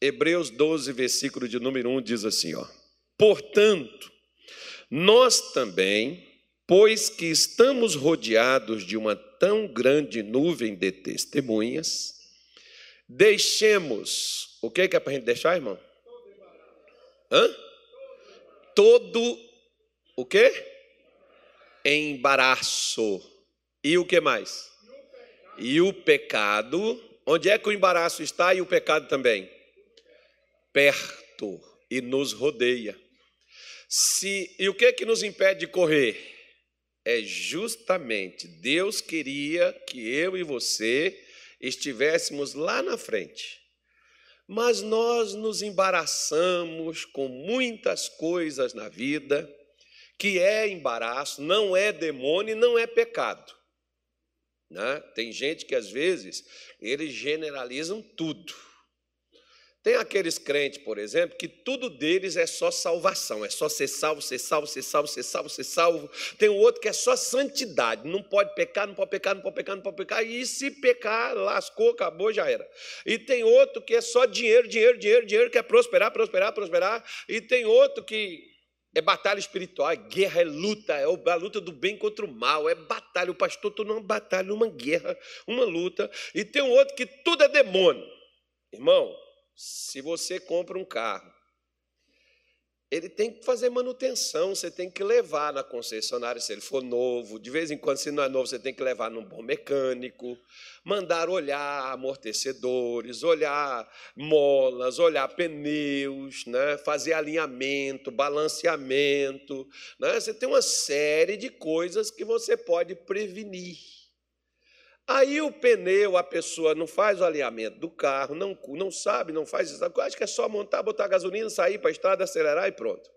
Hebreus 12, versículo de número 1 diz assim, ó: Portanto, nós também, pois que estamos rodeados de uma tão grande nuvem de testemunhas, deixemos. O que é para a gente deixar, irmão? Hã? Todo o quê? Embaraço. E o que mais? E o pecado. Onde é que o embaraço está e o pecado também? Perto e nos rodeia. Se, e o que é que nos impede de correr? É justamente Deus queria que eu e você estivéssemos lá na frente. Mas nós nos embaraçamos com muitas coisas na vida, que é embaraço, não é demônio não é pecado. Né? Tem gente que às vezes eles generalizam tudo. Tem aqueles crentes, por exemplo, que tudo deles é só salvação, é só ser salvo, ser salvo, ser salvo, ser salvo, ser salvo. Tem o outro que é só santidade, não pode pecar, não pode pecar, não pode pecar, não pode pecar, e se pecar, lascou, acabou, já era. E tem outro que é só dinheiro, dinheiro, dinheiro, dinheiro, que é prosperar, prosperar, prosperar. E tem outro que é batalha espiritual, é guerra, é luta, é a luta do bem contra o mal, é batalha. O pastor está numa batalha, numa guerra, uma luta. E tem um outro que tudo é demônio. Irmão, se você compra um carro, ele tem que fazer manutenção, você tem que levar na concessionária se ele for novo. De vez em quando, se não é novo, você tem que levar num bom mecânico, mandar olhar amortecedores, olhar molas, olhar pneus, né? fazer alinhamento, balanceamento. Né? Você tem uma série de coisas que você pode prevenir. Aí o pneu, a pessoa não faz o alinhamento do carro, não, não sabe, não faz isso. Acho que é só montar, botar gasolina, sair para a estrada, acelerar e pronto.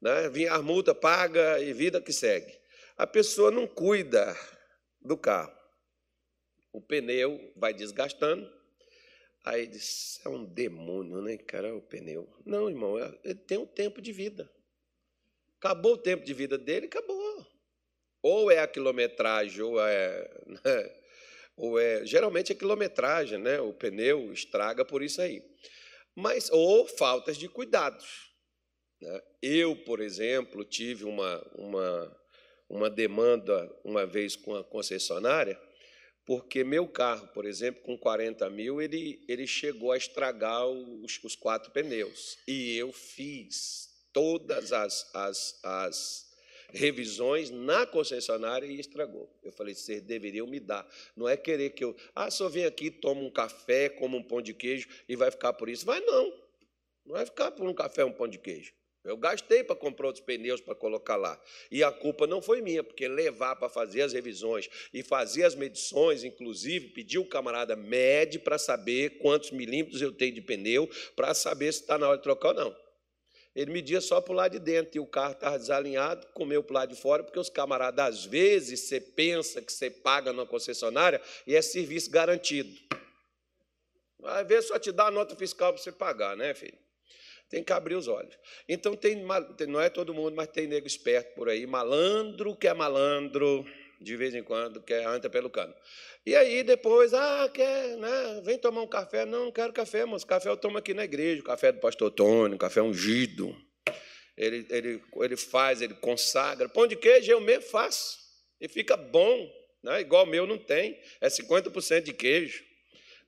Né? Vinha a multa, paga e vida que segue. A pessoa não cuida do carro. O pneu vai desgastando. Aí diz, é um demônio, né, cara, o pneu. Não, irmão, é, ele tem um tempo de vida. Acabou o tempo de vida dele, acabou. Ou é a quilometragem, ou é. Ou é, geralmente é quilometragem, né? O pneu estraga por isso aí. Mas ou faltas de cuidados. Né? Eu, por exemplo, tive uma, uma, uma demanda uma vez com a concessionária, porque meu carro, por exemplo, com 40 mil, ele, ele chegou a estragar os, os quatro pneus. E eu fiz todas as, as, as revisões na concessionária e estragou. Eu falei, vocês deveriam me dar. Não é querer que eu, ah, só vem aqui, toma um café, como um pão de queijo e vai ficar por isso. Vai não. Não vai ficar por um café, um pão de queijo. Eu gastei para comprar outros pneus para colocar lá. E a culpa não foi minha, porque levar para fazer as revisões e fazer as medições, inclusive, pedir o camarada mede para saber quantos milímetros eu tenho de pneu, para saber se está na hora de trocar ou não. Ele media só para o lado de dentro e o carro estava desalinhado, comeu para o lado de fora, porque os camaradas, às vezes, você pensa que você paga numa concessionária e é serviço garantido. Às vezes só te dá a nota fiscal para você pagar, né, filho? Tem que abrir os olhos. Então, tem, não é todo mundo, mas tem nego esperto por aí, malandro que é malandro, de vez em quando, que anda pelo cano. E aí depois, ah, quer, né? Vem tomar um café. Não, não quero café, mas café eu tomo aqui na igreja, café do pastor Tônio, café ungido. Ele, ele, ele faz, ele consagra. Pão de queijo eu mesmo faço. E fica bom. Né? Igual meu não tem. É 50% de queijo.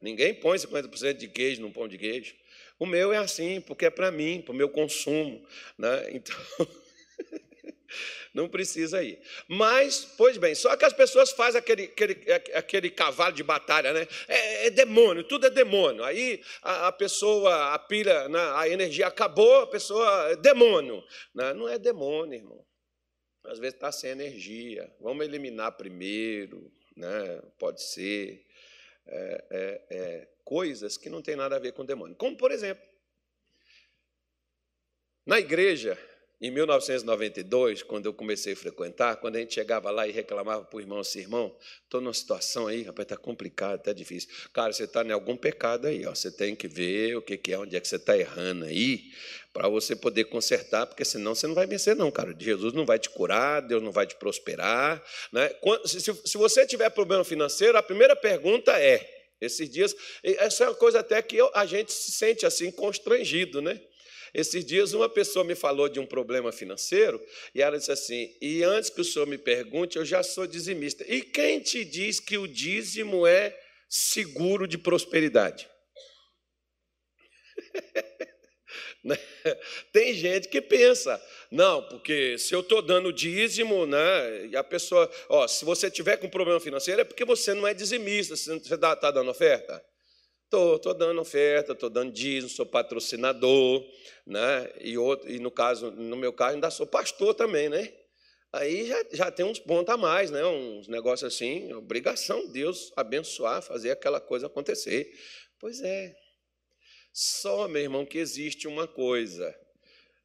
Ninguém põe 50% de queijo num pão de queijo. O meu é assim, porque é para mim, para o meu consumo. Né? Então. não precisa ir. Mas, pois bem, só que as pessoas fazem aquele, aquele, aquele cavalo de batalha, né? É, é demônio, tudo é demônio. Aí a, a pessoa, a pilha, né? a energia acabou, a pessoa é demônio. Não, né? não é demônio, irmão. Às vezes está sem energia. Vamos eliminar primeiro, né? pode ser. É, é, é, coisas que não tem nada a ver com demônio. Como, por exemplo, na igreja, em 1992, quando eu comecei a frequentar, quando a gente chegava lá e reclamava para o irmão assim, irmão, estou numa situação aí, rapaz, está complicado, está difícil. Cara, você está em algum pecado aí, ó. você tem que ver o que, que é, onde é que você está errando aí, para você poder consertar, porque senão você não vai vencer, não, cara. Jesus não vai te curar, Deus não vai te prosperar. Né? Se você tiver problema financeiro, a primeira pergunta é: Esses dias, essa é uma coisa até que a gente se sente assim constrangido, né? Esses dias uma pessoa me falou de um problema financeiro e ela disse assim: e antes que o senhor me pergunte, eu já sou dizimista. E quem te diz que o dízimo é seguro de prosperidade? Né? Tem gente que pensa, não, porque se eu estou dando dízimo, né, e a pessoa, ó, se você tiver com problema financeiro, é porque você não é dizimista, você está tá dando oferta? Estou, estou dando oferta, estou dando dízimo, sou patrocinador, né? E, outro, e no caso, no meu caso, ainda sou pastor também, né? Aí já, já tem uns pontos a mais, né? Uns negócios assim, obrigação Deus abençoar, fazer aquela coisa acontecer. Pois é. Só, meu irmão, que existe uma coisa.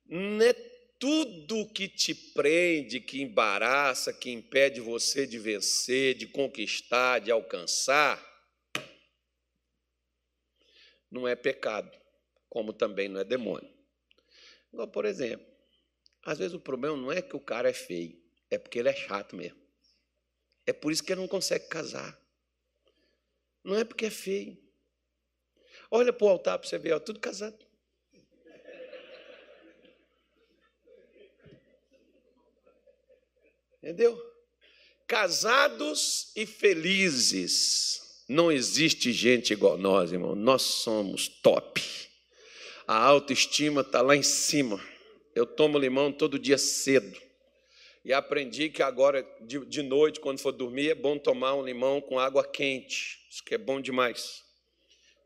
Não é tudo que te prende, que embaraça, que impede você de vencer, de conquistar, de alcançar, não é pecado, como também não é demônio. Igual, por exemplo, às vezes o problema não é que o cara é feio, é porque ele é chato mesmo. É por isso que ele não consegue casar. Não é porque é feio. Olha para o altar para você ver, ó, tudo casado. Entendeu? Casados e felizes não existe gente igual nós, irmão. Nós somos top. A autoestima está lá em cima. Eu tomo limão todo dia cedo. E aprendi que agora, de, de noite, quando for dormir, é bom tomar um limão com água quente. Isso que é bom demais.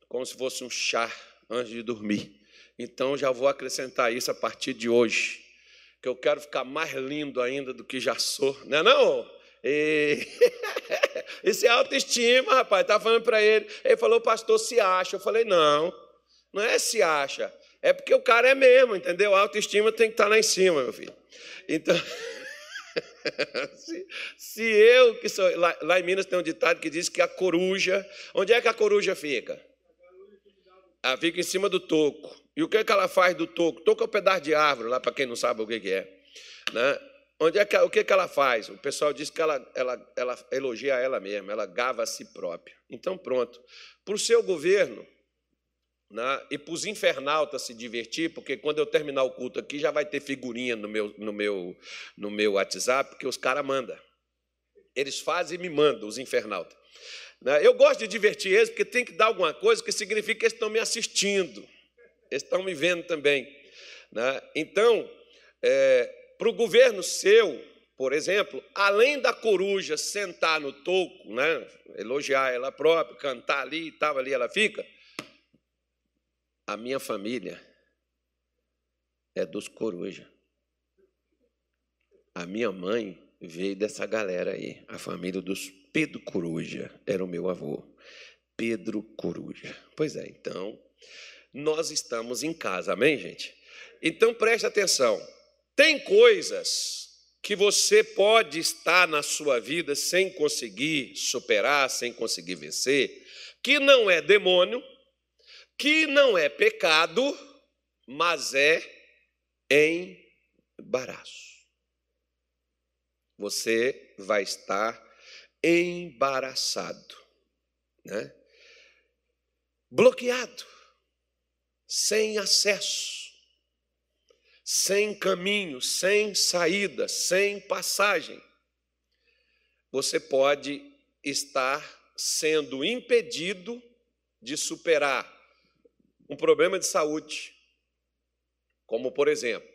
Como se fosse um chá antes de dormir. Então já vou acrescentar isso a partir de hoje. Que eu quero ficar mais lindo ainda do que já sou. Não é não? E... Isso é autoestima, rapaz. Estava falando para ele. Ele falou, pastor, se acha. Eu falei, não, não é se acha. É porque o cara é mesmo, entendeu? A autoestima tem que estar tá lá em cima, meu filho. Então, se, se, eu, que sou. Lá, lá, em Minas tem um ditado que diz que a coruja. Onde é que a coruja fica? Ela fica em cima do toco. E o que, é que ela faz do toco? Toco é um pedaço de árvore, lá para quem não sabe o que, que é. Né? Onde é que, o que, que ela faz? O pessoal diz que ela, ela, ela elogia ela mesma, ela gava a si própria. Então, pronto. Para o seu governo né, e para os infernautas se divertir, porque quando eu terminar o culto aqui já vai ter figurinha no meu, no meu, no meu WhatsApp, porque os caras mandam. Eles fazem e me mandam, os infernautas. Né, eu gosto de divertir eles, porque tem que dar alguma coisa que significa que eles estão me assistindo, eles estão me vendo também. Né. Então, é, para o governo seu, por exemplo, além da coruja sentar no toco, né, elogiar ela própria, cantar ali e tal, ali ela fica, a minha família é dos coruja. A minha mãe veio dessa galera aí, a família dos Pedro Coruja, era o meu avô. Pedro Coruja. Pois é, então, nós estamos em casa, amém, gente? Então preste atenção. Tem coisas que você pode estar na sua vida sem conseguir superar, sem conseguir vencer, que não é demônio, que não é pecado, mas é embaraço. Você vai estar embaraçado, né? bloqueado, sem acesso sem caminho, sem saída, sem passagem. Você pode estar sendo impedido de superar um problema de saúde, como por exemplo,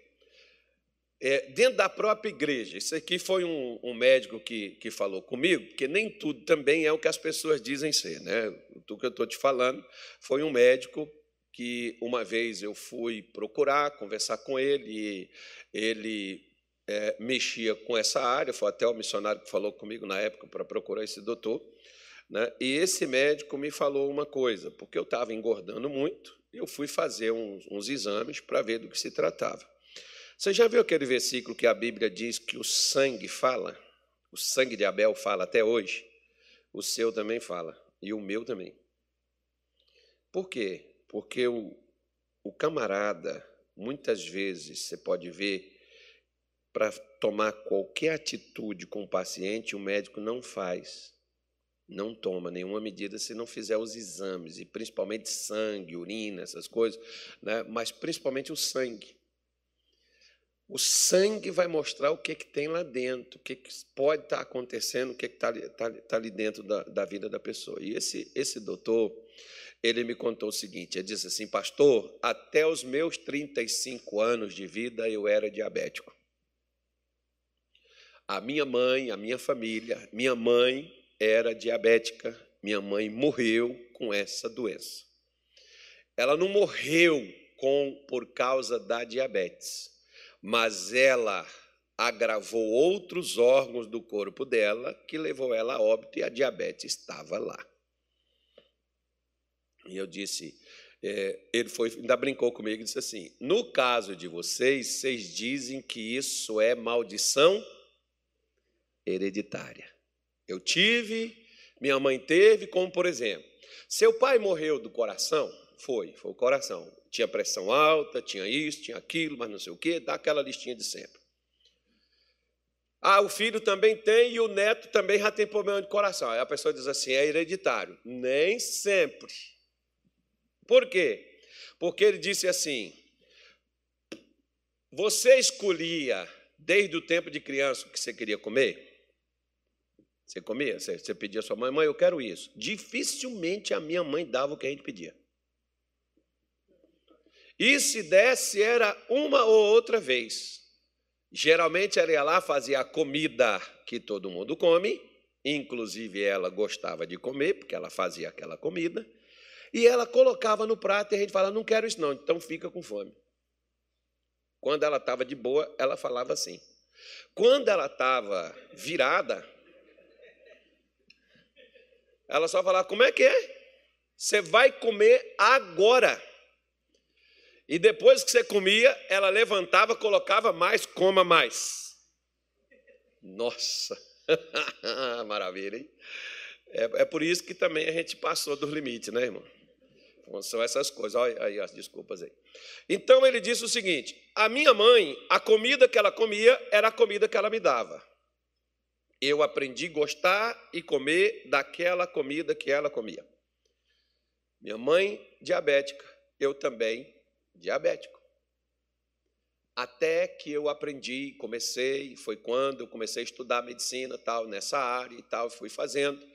é, dentro da própria igreja. Isso aqui foi um, um, médico que, que falou comigo, porque nem tudo também é o que as pessoas dizem ser. Né? O que eu estou te falando foi um médico que uma vez eu fui procurar, conversar com ele, ele é, mexia com essa área, foi até o missionário que falou comigo na época para procurar esse doutor. Né? E esse médico me falou uma coisa, porque eu estava engordando muito, eu fui fazer uns, uns exames para ver do que se tratava. Você já viu aquele versículo que a Bíblia diz que o sangue fala? O sangue de Abel fala até hoje. O seu também fala, e o meu também. Por quê? Porque o, o camarada, muitas vezes, você pode ver, para tomar qualquer atitude com o paciente, o médico não faz. Não toma nenhuma medida se não fizer os exames, e principalmente sangue, urina, essas coisas, né? mas principalmente o sangue. O sangue vai mostrar o que, que tem lá dentro, o que, que pode estar acontecendo, o que está tá, tá ali dentro da, da vida da pessoa. E esse, esse doutor, ele me contou o seguinte: ele disse assim, pastor, até os meus 35 anos de vida eu era diabético. A minha mãe, a minha família, minha mãe era diabética, minha mãe morreu com essa doença. Ela não morreu com por causa da diabetes, mas ela agravou outros órgãos do corpo dela que levou ela a óbito e a diabetes estava lá. E eu disse, é, ele foi, ainda brincou comigo e disse assim: no caso de vocês, vocês dizem que isso é maldição hereditária. Eu tive, minha mãe teve, como por exemplo, seu pai morreu do coração? Foi, foi o coração. Tinha pressão alta, tinha isso, tinha aquilo, mas não sei o quê, dá aquela listinha de sempre. Ah, o filho também tem e o neto também já tem problema de coração. Aí a pessoa diz assim: é hereditário. Nem sempre. Por quê? Porque ele disse assim: você escolhia desde o tempo de criança o que você queria comer? Você comia? Você, pedia à sua mãe, mãe, eu quero isso. Dificilmente a minha mãe dava o que a gente pedia. E se desse, era uma ou outra vez. Geralmente ela ia lá, fazia a comida que todo mundo come, inclusive ela gostava de comer, porque ela fazia aquela comida, e ela colocava no prato e a gente falava: não quero isso não, então fica com fome. Quando ela estava de boa, ela falava assim. Quando ela estava virada, ela só falava: como é que é? Você vai comer agora. E depois que você comia, ela levantava, colocava mais, coma mais. Nossa, maravilha, hein? É, é, por isso que também a gente passou dos limites, né, irmão? Então, são essas coisas. Olha aí as desculpas aí. Então ele disse o seguinte: a minha mãe, a comida que ela comia era a comida que ela me dava eu aprendi a gostar e comer daquela comida que ela comia. Minha mãe, diabética, eu também, diabético. Até que eu aprendi, comecei, foi quando eu comecei a estudar medicina, tal, nessa área e tal, fui fazendo.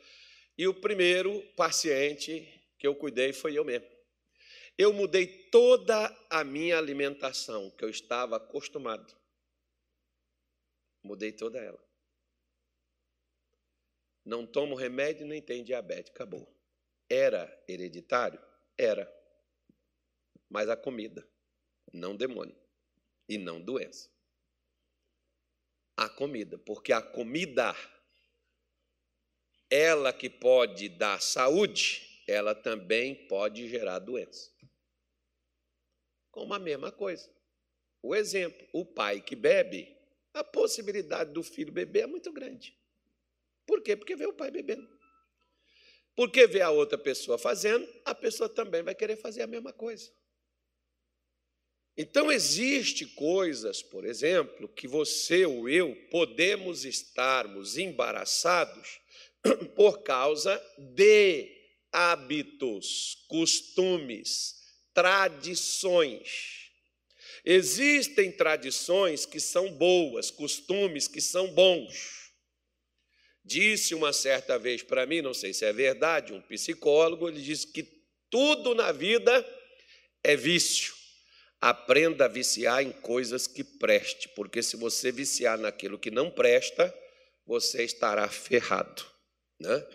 E o primeiro paciente que eu cuidei foi eu mesmo. Eu mudei toda a minha alimentação que eu estava acostumado. Mudei toda ela. Não tomo remédio nem tem diabetes. Acabou. Era hereditário? Era. Mas a comida, não demônio e não doença. A comida, porque a comida, ela que pode dar saúde, ela também pode gerar doença. Como a mesma coisa. O exemplo, o pai que bebe, a possibilidade do filho beber é muito grande. Por quê? Porque vê o pai bebendo. Porque vê a outra pessoa fazendo, a pessoa também vai querer fazer a mesma coisa. Então, existe coisas, por exemplo, que você ou eu podemos estarmos embaraçados por causa de hábitos, costumes, tradições. Existem tradições que são boas, costumes que são bons. Disse uma certa vez para mim, não sei se é verdade, um psicólogo, ele disse que tudo na vida é vício. Aprenda a viciar em coisas que preste, porque se você viciar naquilo que não presta, você estará ferrado, né?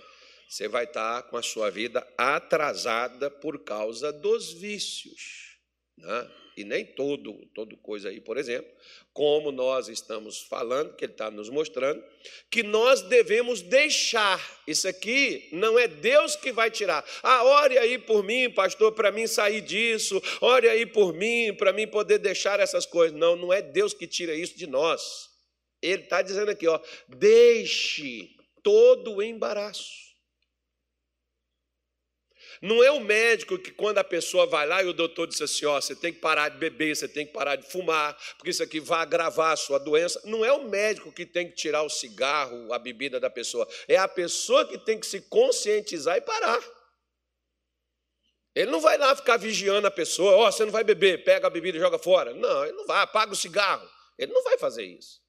Você vai estar com a sua vida atrasada por causa dos vícios, né? e nem todo, todo coisa aí, por exemplo, como nós estamos falando, que ele está nos mostrando, que nós devemos deixar. Isso aqui não é Deus que vai tirar. Ah, ore aí por mim, pastor, para mim sair disso, ore aí por mim, para mim poder deixar essas coisas. Não, não é Deus que tira isso de nós. Ele está dizendo aqui, ó, deixe todo o embaraço. Não é o médico que, quando a pessoa vai lá e o doutor diz assim: ó, você tem que parar de beber, você tem que parar de fumar, porque isso aqui vai agravar a sua doença. Não é o médico que tem que tirar o cigarro, a bebida da pessoa. É a pessoa que tem que se conscientizar e parar. Ele não vai lá ficar vigiando a pessoa: ó, você não vai beber, pega a bebida e joga fora. Não, ele não vai, apaga o cigarro. Ele não vai fazer isso.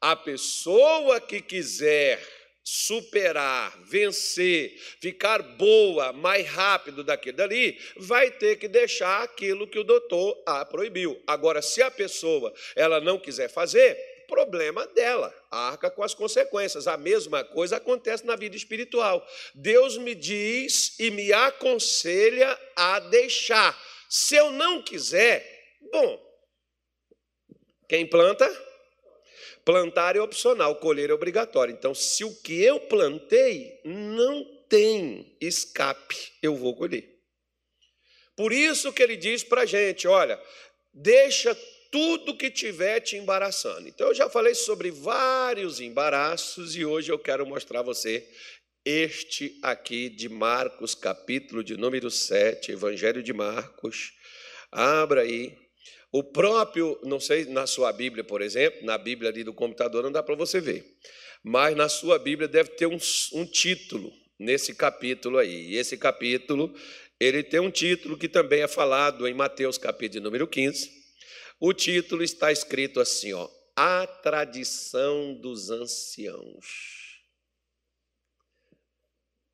A pessoa que quiser superar, vencer, ficar boa mais rápido daquilo dali, vai ter que deixar aquilo que o doutor a proibiu. Agora, se a pessoa ela não quiser fazer, problema dela, arca com as consequências. A mesma coisa acontece na vida espiritual. Deus me diz e me aconselha a deixar. Se eu não quiser, bom, quem planta Plantar é opcional, colher é obrigatório. Então, se o que eu plantei não tem escape, eu vou colher. Por isso que ele diz para a gente: olha, deixa tudo que tiver te embaraçando. Então, eu já falei sobre vários embaraços e hoje eu quero mostrar a você este aqui de Marcos, capítulo de número 7, Evangelho de Marcos. Abra aí. O próprio, não sei, na sua Bíblia, por exemplo, na Bíblia ali do computador não dá para você ver, mas na sua Bíblia deve ter um, um título nesse capítulo aí. E esse capítulo, ele tem um título que também é falado em Mateus, capítulo número 15. O título está escrito assim, ó: A tradição dos anciãos.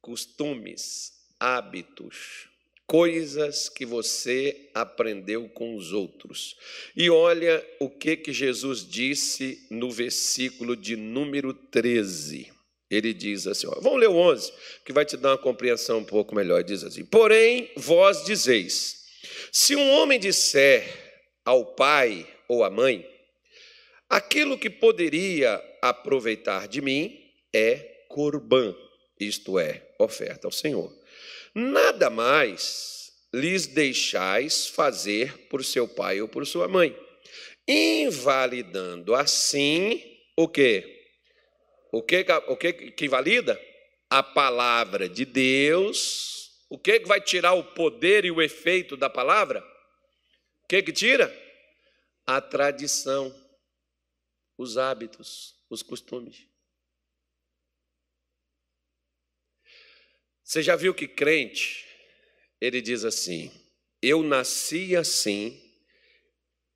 Costumes, hábitos, coisas que você aprendeu com os outros. E olha o que que Jesus disse no versículo de número 13. Ele diz assim, ó, vamos ler o 11, que vai te dar uma compreensão um pouco melhor. Diz assim: Porém, vós dizeis: se um homem disser ao pai ou à mãe, aquilo que poderia aproveitar de mim é corbã, isto é, oferta ao Senhor nada mais lhes deixais fazer por seu pai ou por sua mãe, invalidando assim o que? O que, o que que valida? A palavra de Deus. O que, que vai tirar o poder e o efeito da palavra? O que, que tira? A tradição, os hábitos, os costumes. Você já viu que crente, ele diz assim: eu nasci assim,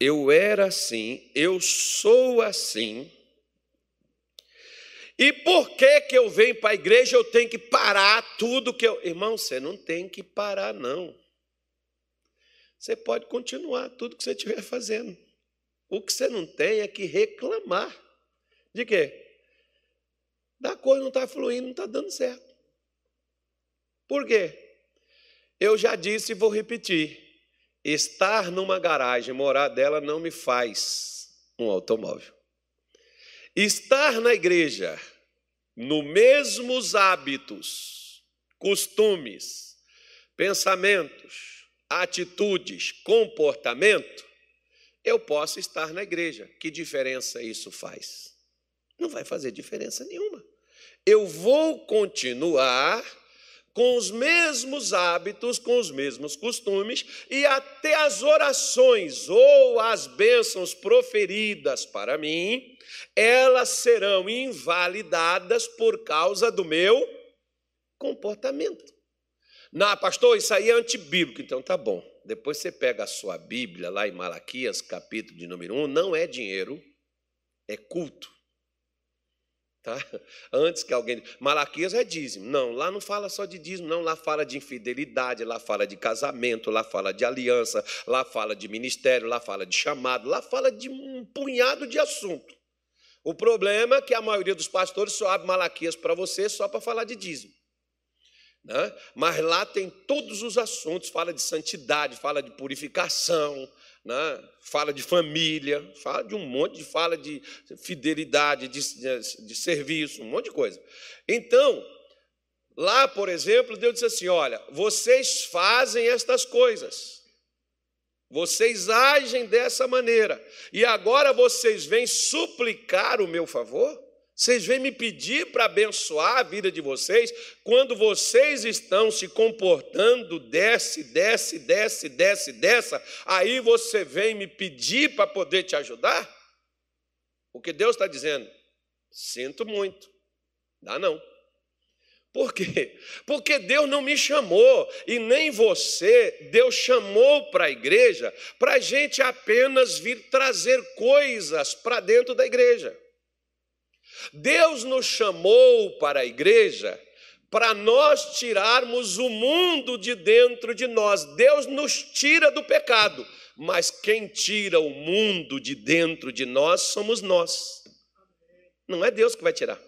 eu era assim, eu sou assim. E por que que eu venho para a igreja eu tenho que parar tudo que eu. Irmão, você não tem que parar, não. Você pode continuar tudo que você estiver fazendo. O que você não tem é que reclamar. De quê? Da coisa não está fluindo, não está dando certo. Por quê? Eu já disse e vou repetir: estar numa garagem, morar dela, não me faz um automóvel. Estar na igreja, no mesmos hábitos, costumes, pensamentos, atitudes, comportamento, eu posso estar na igreja. Que diferença isso faz? Não vai fazer diferença nenhuma. Eu vou continuar com os mesmos hábitos, com os mesmos costumes, e até as orações ou as bênçãos proferidas para mim, elas serão invalidadas por causa do meu comportamento. Não, pastor, isso aí é antibíblico, então tá bom. Depois você pega a sua Bíblia lá em Malaquias, capítulo de número 1, não é dinheiro, é culto. Tá? Antes que alguém. Malaquias é dízimo. Não, lá não fala só de dízimo, não. Lá fala de infidelidade, lá fala de casamento, lá fala de aliança, lá fala de ministério, lá fala de chamado, lá fala de um punhado de assunto. O problema é que a maioria dos pastores só abre Malaquias para você só para falar de dízimo. Né? Mas lá tem todos os assuntos, fala de santidade, fala de purificação, né? fala de família, fala de um monte de fala de fidelidade, de, de, serviço, um monte de coisa. Então, lá, por exemplo, Deus disse assim: olha, vocês fazem estas coisas. Vocês agem dessa maneira, e agora vocês vêm suplicar o meu favor? Vocês vêm me pedir para abençoar a vida de vocês quando vocês estão se comportando desce, desce, desce, desce, dessa. Aí você vem me pedir para poder te ajudar? O que Deus está dizendo? Sinto muito, dá não. Por quê? Porque Deus não me chamou e nem você, Deus chamou para a igreja para a gente apenas vir trazer coisas para dentro da igreja. Deus nos chamou para a igreja para nós tirarmos o mundo de dentro de nós. Deus nos tira do pecado, mas quem tira o mundo de dentro de nós somos nós. Não é Deus que vai tirar.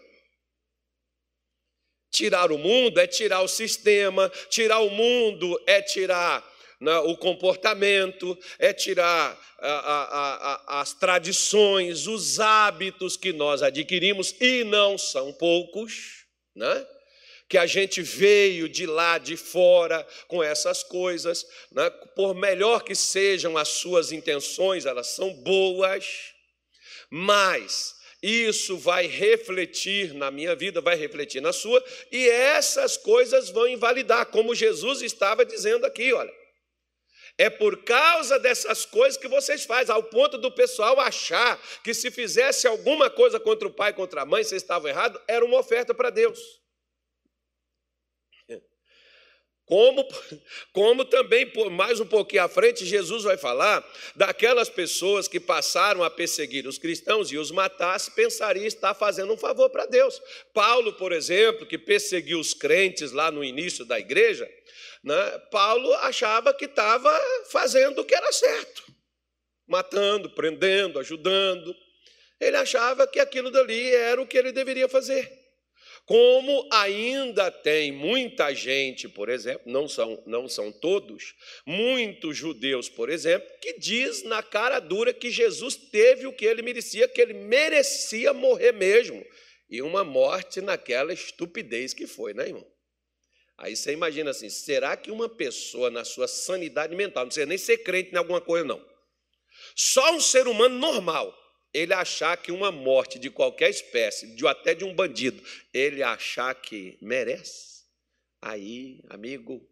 Tirar o mundo é tirar o sistema, tirar o mundo é tirar o comportamento, é tirar a, a, a, as tradições, os hábitos que nós adquirimos, e não são poucos, né? que a gente veio de lá de fora com essas coisas, né? por melhor que sejam as suas intenções, elas são boas, mas isso vai refletir na minha vida, vai refletir na sua, e essas coisas vão invalidar, como Jesus estava dizendo aqui, olha. É por causa dessas coisas que vocês fazem, ao ponto do pessoal achar que se fizesse alguma coisa contra o pai, contra a mãe, vocês estavam errados, era uma oferta para Deus. Como, como também, mais um pouquinho à frente, Jesus vai falar daquelas pessoas que passaram a perseguir os cristãos e os matasse, pensaria estar fazendo um favor para Deus. Paulo, por exemplo, que perseguiu os crentes lá no início da igreja, né, Paulo achava que estava fazendo o que era certo, matando, prendendo, ajudando. Ele achava que aquilo dali era o que ele deveria fazer. Como ainda tem muita gente, por exemplo, não são, não são todos, muitos judeus, por exemplo, que diz na cara dura que Jesus teve o que ele merecia, que ele merecia morrer mesmo. E uma morte naquela estupidez que foi, né, irmão? Aí você imagina assim: será que uma pessoa, na sua sanidade mental, não precisa nem ser crente em alguma coisa, não. Só um ser humano normal, ele achar que uma morte de qualquer espécie, de até de um bandido, ele achar que merece, aí, amigo,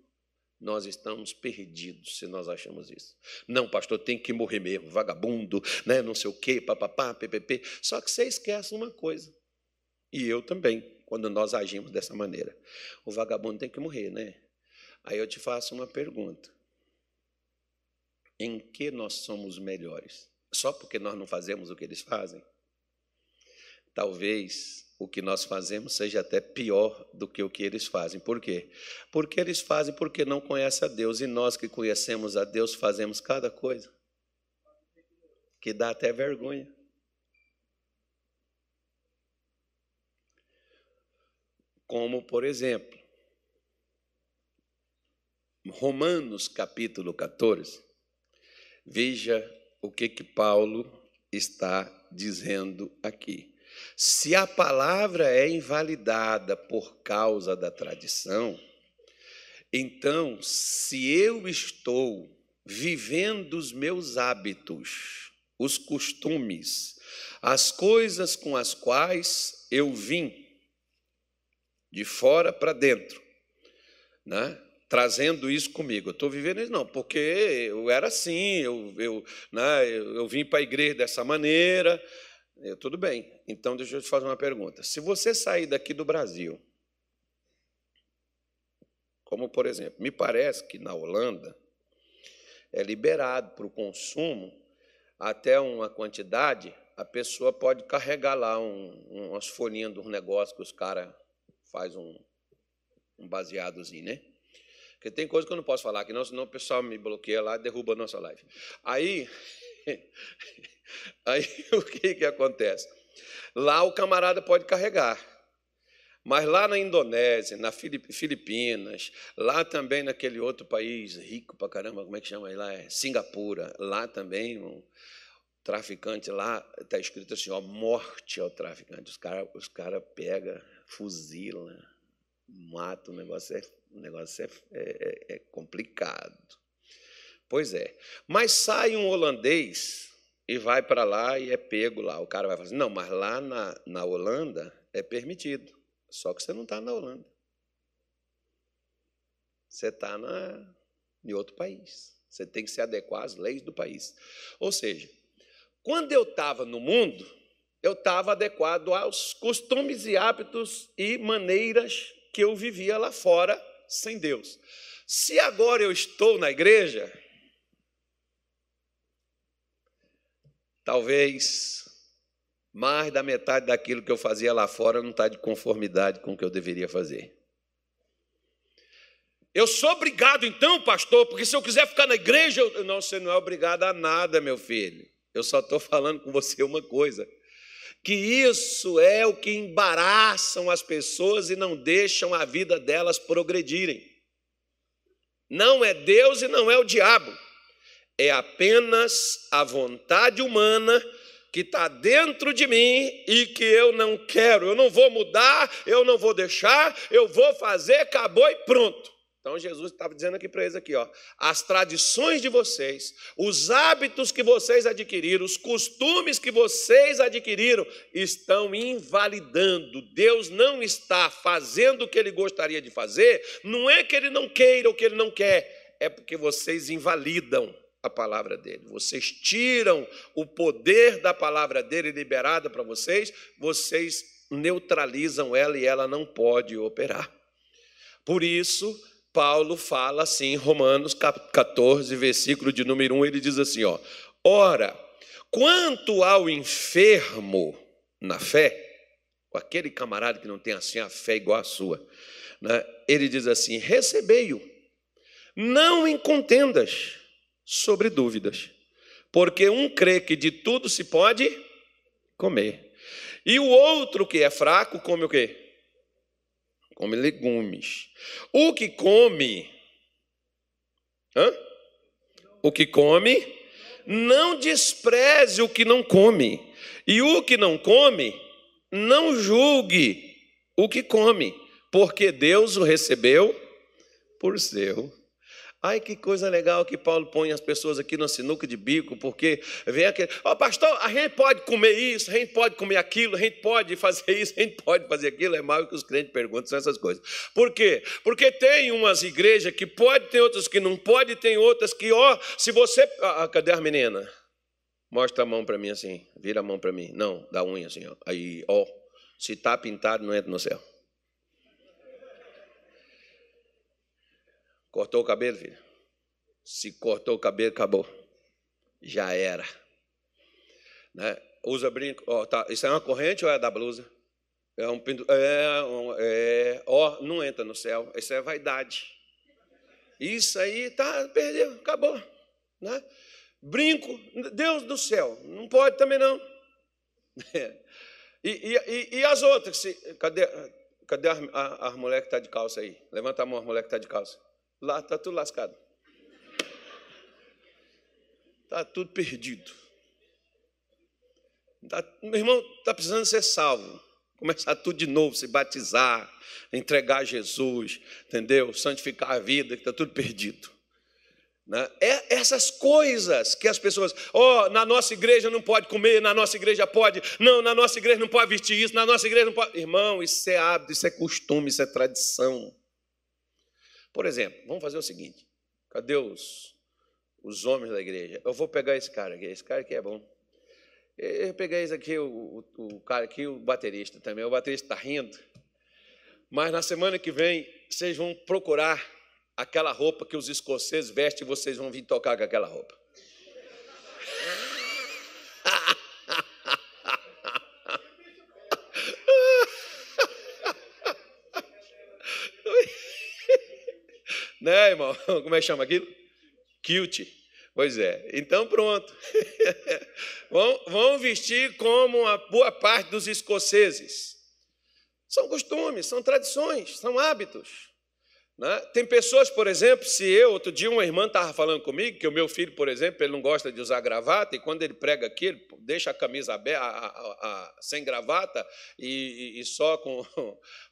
nós estamos perdidos se nós achamos isso. Não, pastor, tem que morrer mesmo, vagabundo, né, não sei o quê, papapá, ppp. Só que você esquece uma coisa, e eu também quando nós agimos dessa maneira. O vagabundo tem que morrer, né? Aí eu te faço uma pergunta: em que nós somos melhores? Só porque nós não fazemos o que eles fazem? Talvez o que nós fazemos seja até pior do que o que eles fazem. Por quê? Porque eles fazem porque não conhecem a Deus e nós que conhecemos a Deus fazemos cada coisa que dá até vergonha. Como, por exemplo, Romanos capítulo 14. Veja o que que Paulo está dizendo aqui. Se a palavra é invalidada por causa da tradição, então, se eu estou vivendo os meus hábitos, os costumes, as coisas com as quais eu vim de fora para dentro, né? trazendo isso comigo. Eu estou vivendo isso, não, porque eu era assim, eu, eu, né, eu, eu vim para a igreja dessa maneira. Eu, tudo bem. Então, deixa eu te fazer uma pergunta. Se você sair daqui do Brasil, como por exemplo, me parece que na Holanda é liberado para o consumo até uma quantidade, a pessoa pode carregar lá um, umas folhinhas dos negócios que os caras faz um, um baseadozinho, né? Porque tem coisa que eu não posso falar aqui, não, senão o pessoal me bloqueia lá e derruba a nossa live. Aí, aí o que, que acontece? Lá o camarada pode carregar. Mas lá na Indonésia, na Filipinas, lá também naquele outro país rico pra caramba, como é que chama lá? É Singapura. Lá também, um traficante lá, está escrito assim, ó, morte ao traficante. Os caras os cara pegam fuzila, mata, o negócio é, o negócio é, é, é complicado. Pois é. Mas sai um holandês e vai para lá e é pego lá. O cara vai falar assim, não, mas lá na, na Holanda é permitido. Só que você não está na Holanda. Você está em outro país. Você tem que se adequar às leis do país. Ou seja, quando eu estava no mundo, eu estava adequado aos costumes e hábitos e maneiras que eu vivia lá fora sem Deus. Se agora eu estou na igreja, talvez mais da metade daquilo que eu fazia lá fora não está de conformidade com o que eu deveria fazer. Eu sou obrigado então, pastor, porque se eu quiser ficar na igreja, eu... não, você não é obrigado a nada, meu filho. Eu só estou falando com você uma coisa que isso é o que embaraçam as pessoas e não deixam a vida delas progredirem. Não é Deus e não é o diabo, é apenas a vontade humana que está dentro de mim e que eu não quero, eu não vou mudar, eu não vou deixar, eu vou fazer, acabou e pronto. Então Jesus estava dizendo aqui para eles aqui, ó, as tradições de vocês, os hábitos que vocês adquiriram, os costumes que vocês adquiriram estão invalidando. Deus não está fazendo o que ele gostaria de fazer, não é que ele não queira ou que ele não quer, é porque vocês invalidam a palavra dele. Vocês tiram o poder da palavra dele liberada para vocês, vocês neutralizam ela e ela não pode operar. Por isso, Paulo fala assim Romanos 14, versículo de número 1, ele diz assim, ó: Ora, quanto ao enfermo na fé, aquele camarada que não tem assim a fé igual a sua, né? ele diz assim: recebei-o, não em contendas sobre dúvidas, porque um crê que de tudo se pode comer, e o outro que é fraco come o quê? Come legumes. O que come, hã? o que come, não despreze o que não come, e o que não come, não julgue o que come, porque Deus o recebeu por seu. Ai, que coisa legal que Paulo põe as pessoas aqui na sinuca de bico, porque vem aquele, ó oh, pastor, a gente pode comer isso, a gente pode comer aquilo, a gente pode fazer isso, a gente pode fazer aquilo, é mal que os clientes perguntam essas coisas. Por quê? Porque tem umas igrejas que pode, tem outras que não pode, tem outras que, ó, se você, ah, cadê a menina? Mostra a mão para mim assim, vira a mão para mim, não, dá unha assim, ó. aí, ó, se está pintado não entra no céu. Cortou o cabelo, filho? Se cortou o cabelo, acabou. Já era. Né? Usa brinco. Oh, tá. Isso é uma corrente ou é da blusa? É um pinto. É, é, ó, não entra no céu. Isso é vaidade. Isso aí tá, perdeu, acabou. Né? Brinco, Deus do céu, não pode também não. E, e, e, as outras? Cadê, cadê a, a, que está de calça aí? Levanta a mão, a que está de calça. Lá está tudo lascado. Está tudo perdido. Tá, meu irmão está precisando ser salvo. Começar tudo de novo, se batizar, entregar a Jesus, entendeu? Santificar a vida, que está tudo perdido. Né? É essas coisas que as pessoas, oh, na nossa igreja não pode comer, na nossa igreja pode, não, na nossa igreja não pode vestir isso, na nossa igreja não pode. Irmão, isso é hábito, isso é costume, isso é tradição. Por exemplo, vamos fazer o seguinte: cadê os, os homens da igreja? Eu vou pegar esse cara aqui, esse cara aqui é bom. Eu peguei esse aqui, o, o, o cara aqui, o baterista também. O baterista está rindo. Mas na semana que vem, vocês vão procurar aquela roupa que os escoceses vestem e vocês vão vir tocar com aquela roupa. Né, irmão? Como é que chama aquilo? Kilt. Pois é. Então, pronto. vão, vão vestir como a boa parte dos escoceses. São costumes, são tradições, são hábitos. Né? Tem pessoas, por exemplo, se eu, outro dia uma irmã estava falando comigo, que o meu filho, por exemplo, ele não gosta de usar gravata, e quando ele prega aqui, ele deixa a camisa aberta, a, a, a, sem gravata e, e, só com,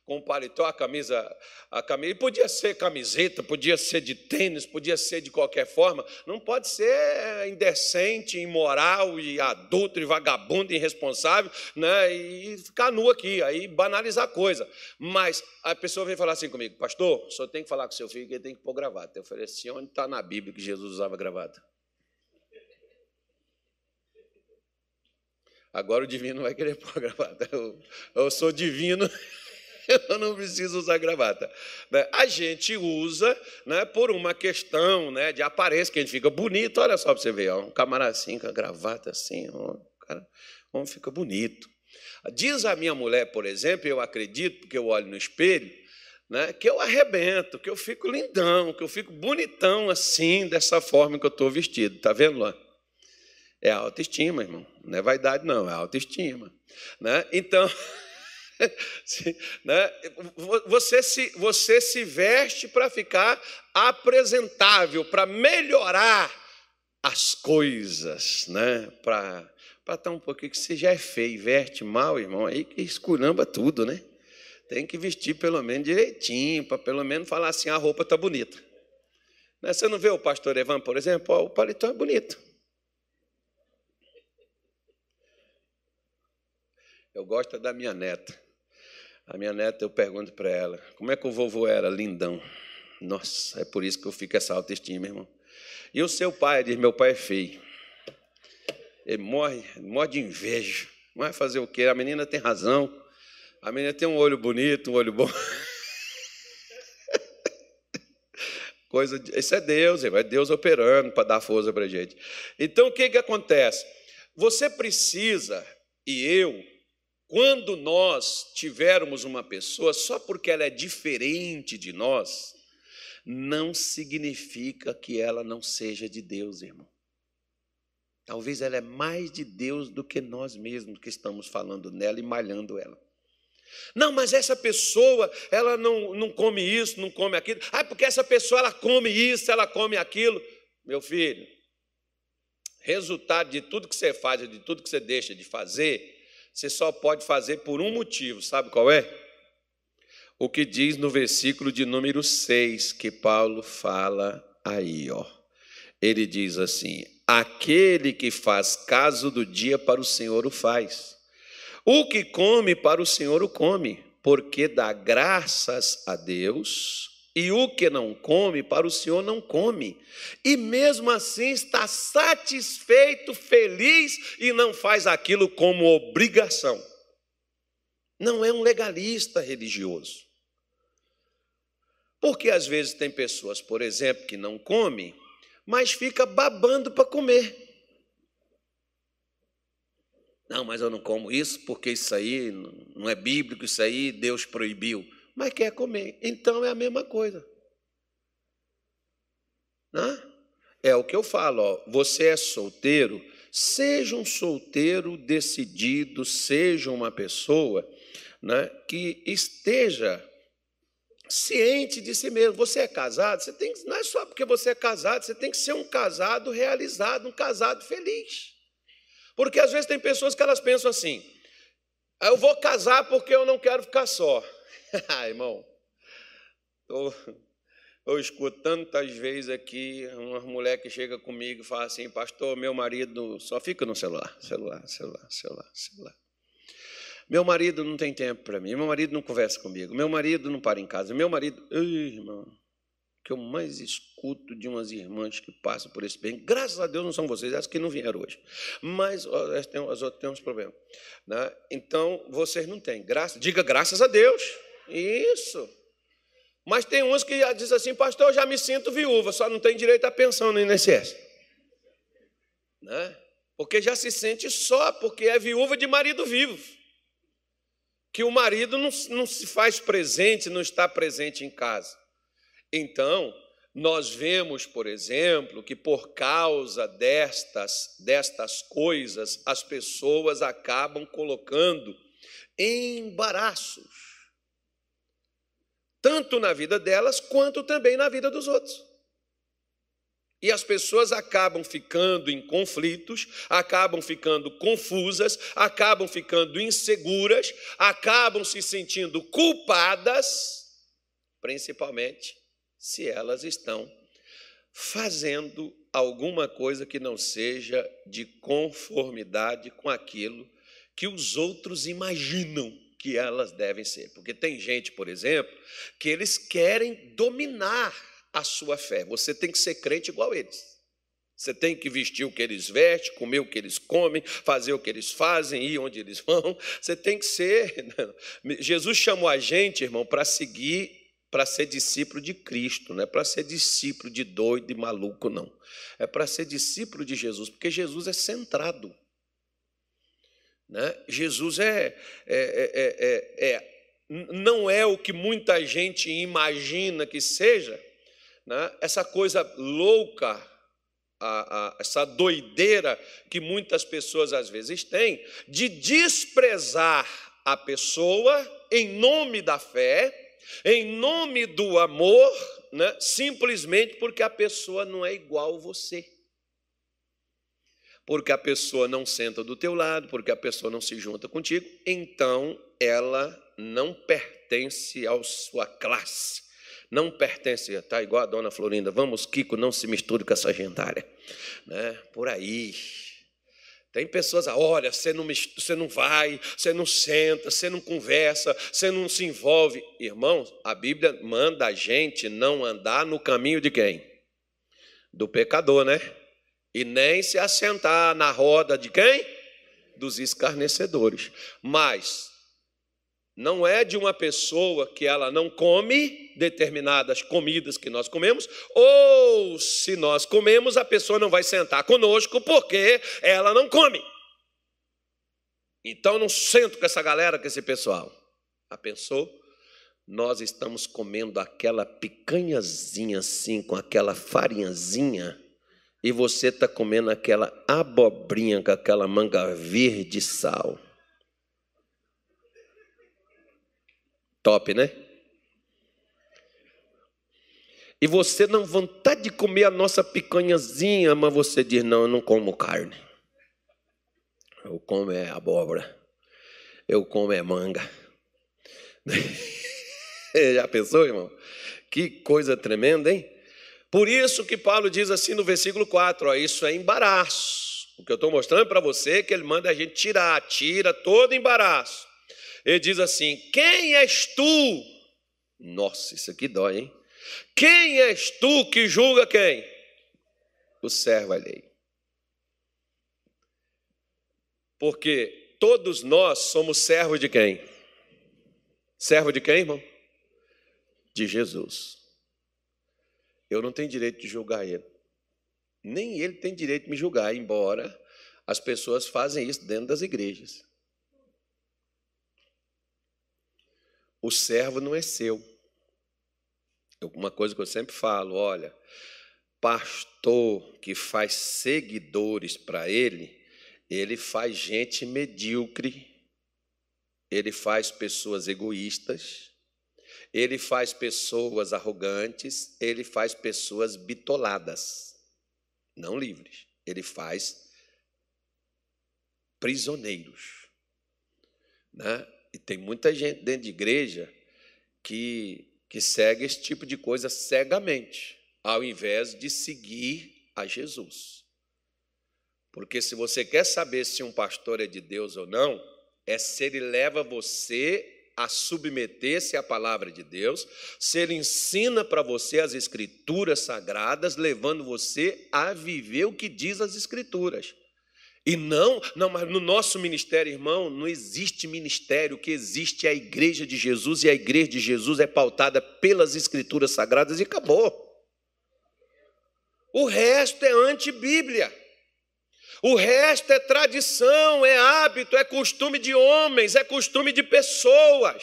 com paletó, a camisa, a camisa, podia ser camiseta, podia ser de tênis, podia ser de qualquer forma, não pode ser indecente, imoral e adulto e vagabundo, irresponsável, né, e ficar nu aqui, aí banalizar a coisa. Mas a pessoa vem falar assim comigo, pastor, o senhor tem que falar com seu filho que ele tem que pôr gravata. Eu falei assim, onde está na Bíblia que Jesus usava gravata? Agora o divino vai querer pôr gravata. Eu, eu sou divino. eu não preciso usar gravata. Né? A gente usa né, por uma questão né, de aparência, que a gente fica bonito. Olha só para você ver, ó, um camarada assim, com a gravata assim, ó, cara, homem fica bonito. Diz a minha mulher, por exemplo, eu acredito, porque eu olho no espelho, né, que eu arrebento, que eu fico lindão, que eu fico bonitão assim, dessa forma que eu estou vestido. Está vendo lá? É autoestima, irmão. Não é vaidade, não, é autoestima. Né? Então. né? você, se, você se veste para ficar apresentável, para melhorar as coisas, né? para estar um pouquinho que você já é feio veste mal, irmão, aí que esculhamba tudo, né? Tem que vestir pelo menos direitinho, para pelo menos falar assim, a roupa está bonita. Né? Você não vê o pastor Evan, por exemplo? o paletó é bonito. Eu gosto da minha neta. A minha neta, eu pergunto para ela, como é que o vovô era? Lindão. Nossa, é por isso que eu fico essa autoestima, irmão. E o seu pai, diz, meu pai é feio. Ele morre, morre de inveja. Vai fazer o quê? A menina tem razão. A menina tem um olho bonito, um olho bom. Coisa de, isso é Deus, é Deus operando para dar força para a gente. Então, o que, que acontece? Você precisa, e eu, quando nós tivermos uma pessoa, só porque ela é diferente de nós, não significa que ela não seja de Deus, irmão. Talvez ela é mais de Deus do que nós mesmos que estamos falando nela e malhando ela. Não, mas essa pessoa, ela não, não come isso, não come aquilo. Ah, porque essa pessoa, ela come isso, ela come aquilo. Meu filho, resultado de tudo que você faz, de tudo que você deixa de fazer, você só pode fazer por um motivo, sabe qual é? O que diz no versículo de número 6 que Paulo fala aí, ó. Ele diz assim: Aquele que faz caso do dia para o Senhor o faz. O que come para o Senhor o come, porque dá graças a Deus e o que não come, para o Senhor não come. E mesmo assim está satisfeito, feliz e não faz aquilo como obrigação. Não é um legalista religioso. Porque às vezes tem pessoas, por exemplo, que não comem, mas fica babando para comer. Não, mas eu não como isso porque isso aí não é bíblico, isso aí Deus proibiu mas quer comer. Então é a mesma coisa. Né? É o que eu falo, ó, você é solteiro, seja um solteiro decidido, seja uma pessoa né, que esteja ciente de si mesmo. Você é casado, você tem não é só porque você é casado, você tem que ser um casado realizado, um casado feliz. Porque às vezes tem pessoas que elas pensam assim: ah, eu vou casar porque eu não quero ficar só. ah, irmão, eu, eu escuto tantas vezes aqui uma mulher que chega comigo e fala assim, pastor, meu marido só fica no celular, celular, celular, celular, celular. Meu marido não tem tempo para mim, meu marido não conversa comigo, meu marido não para em casa, meu marido. Irmão, que eu mais escuto de umas irmãs que passam por esse bem, graças a Deus não são vocês, as que não vieram hoje, mas as outras têm uns problemas. Né? Então, vocês não têm. Diga graças a Deus. Isso. Mas tem uns que dizem assim, pastor, eu já me sinto viúva, só não tem direito à pensão no INSS. Né? Porque já se sente só, porque é viúva de marido vivo. Que o marido não, não se faz presente, não está presente em casa. Então, nós vemos, por exemplo, que por causa destas, destas coisas, as pessoas acabam colocando embaraços tanto na vida delas quanto também na vida dos outros. E as pessoas acabam ficando em conflitos, acabam ficando confusas, acabam ficando inseguras, acabam se sentindo culpadas, principalmente se elas estão fazendo alguma coisa que não seja de conformidade com aquilo que os outros imaginam que elas devem ser. Porque tem gente, por exemplo, que eles querem dominar a sua fé. Você tem que ser crente igual eles. Você tem que vestir o que eles vestem, comer o que eles comem, fazer o que eles fazem, ir onde eles vão. Você tem que ser. Jesus chamou a gente, irmão, para seguir, para ser discípulo de Cristo, não é para ser discípulo de doido e maluco, não. É para ser discípulo de Jesus, porque Jesus é centrado. Né? Jesus é, é, é, é, não é o que muita gente imagina que seja, né? essa coisa louca, a, a, essa doideira que muitas pessoas às vezes têm, de desprezar a pessoa em nome da fé, em nome do amor, né? simplesmente porque a pessoa não é igual a você. Porque a pessoa não senta do teu lado, porque a pessoa não se junta contigo, então ela não pertence à sua classe não pertence, está igual a dona Florinda, vamos, Kiko, não se misture com essa gentária. Né? Por aí. Tem pessoas, olha, você não, você não vai, você não senta, você não conversa, você não se envolve. Irmãos, a Bíblia manda a gente não andar no caminho de quem? Do pecador, né? E nem se assentar na roda de quem? Dos escarnecedores. Mas não é de uma pessoa que ela não come determinadas comidas que nós comemos, ou se nós comemos, a pessoa não vai sentar conosco porque ela não come. Então não sento com essa galera, com esse pessoal. A pensou? Nós estamos comendo aquela picanhazinha assim, com aquela farinhazinha, e você está comendo aquela abobrinha com aquela manga verde sal. Top, né? E você não vontade de comer a nossa picanhazinha, mas você diz: não, eu não como carne. Eu como é abóbora. Eu como é manga. Já pensou, irmão? Que coisa tremenda, hein? Por isso que Paulo diz assim no versículo 4: ó, isso é embaraço. O que eu estou mostrando para você é que ele manda a gente tirar, tira todo embaraço. Ele diz assim: Quem és tu? Nossa, isso aqui dói, hein? Quem és tu que julga quem? O servo alheio. Porque todos nós somos servos de quem? Servo de quem, irmão? De Jesus. Eu não tenho direito de julgar ele. Nem ele tem direito de me julgar, embora as pessoas fazem isso dentro das igrejas. O servo não é seu. Uma coisa que eu sempre falo, olha, pastor que faz seguidores para ele, ele faz gente medíocre, ele faz pessoas egoístas, ele faz pessoas arrogantes, ele faz pessoas bitoladas, não livres. Ele faz prisioneiros. Né? E tem muita gente dentro de igreja que, que segue esse tipo de coisa cegamente, ao invés de seguir a Jesus. Porque se você quer saber se um pastor é de Deus ou não, é se ele leva você a submeter-se à palavra de Deus, se ele ensina para você as escrituras sagradas, levando você a viver o que diz as escrituras. E não, não, mas no nosso ministério, irmão, não existe ministério, o que existe é a igreja de Jesus, e a igreja de Jesus é pautada pelas escrituras sagradas e acabou. O resto é antibíblia. O resto é tradição, é hábito, é costume de homens, é costume de pessoas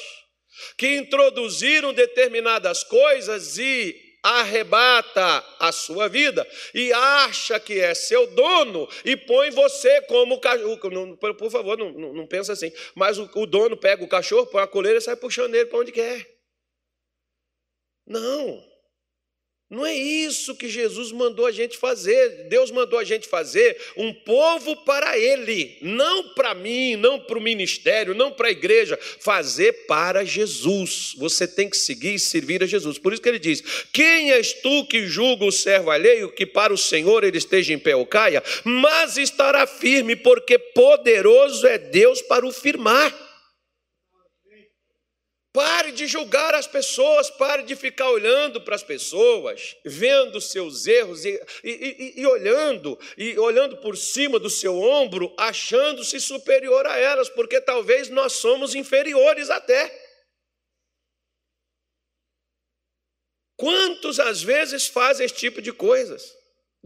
que introduziram determinadas coisas e arrebata a sua vida e acha que é seu dono e põe você como cachorro. Por favor, não, não, não pensa assim. Mas o, o, dono pega o cachorro, põe a coleira e sai puxando ele para onde quer. Não. Não é isso que Jesus mandou a gente fazer. Deus mandou a gente fazer um povo para Ele, não para mim, não para o ministério, não para a igreja. Fazer para Jesus. Você tem que seguir e servir a Jesus. Por isso que ele diz: Quem és tu que julga o servo alheio, que para o Senhor ele esteja em pé ou caia, mas estará firme, porque poderoso é Deus para o firmar. Pare de julgar as pessoas, pare de ficar olhando para as pessoas, vendo seus erros e, e, e, e, olhando e olhando por cima do seu ombro, achando-se superior a elas, porque talvez nós somos inferiores até. Quantos às vezes fazem esse tipo de coisas?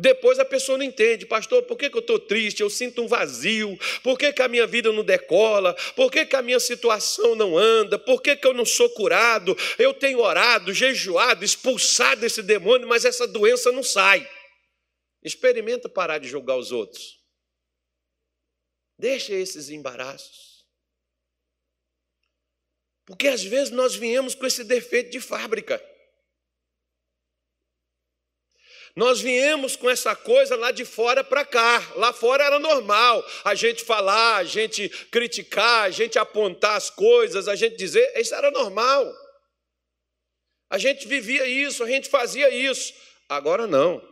Depois a pessoa não entende, pastor, por que, que eu estou triste? Eu sinto um vazio, por que, que a minha vida não decola? Por que, que a minha situação não anda? Por que, que eu não sou curado? Eu tenho orado, jejuado, expulsado esse demônio, mas essa doença não sai. Experimenta parar de julgar os outros. Deixa esses embaraços. Porque às vezes nós viemos com esse defeito de fábrica. Nós viemos com essa coisa lá de fora para cá. Lá fora era normal a gente falar, a gente criticar, a gente apontar as coisas, a gente dizer, isso era normal. A gente vivia isso, a gente fazia isso. Agora não.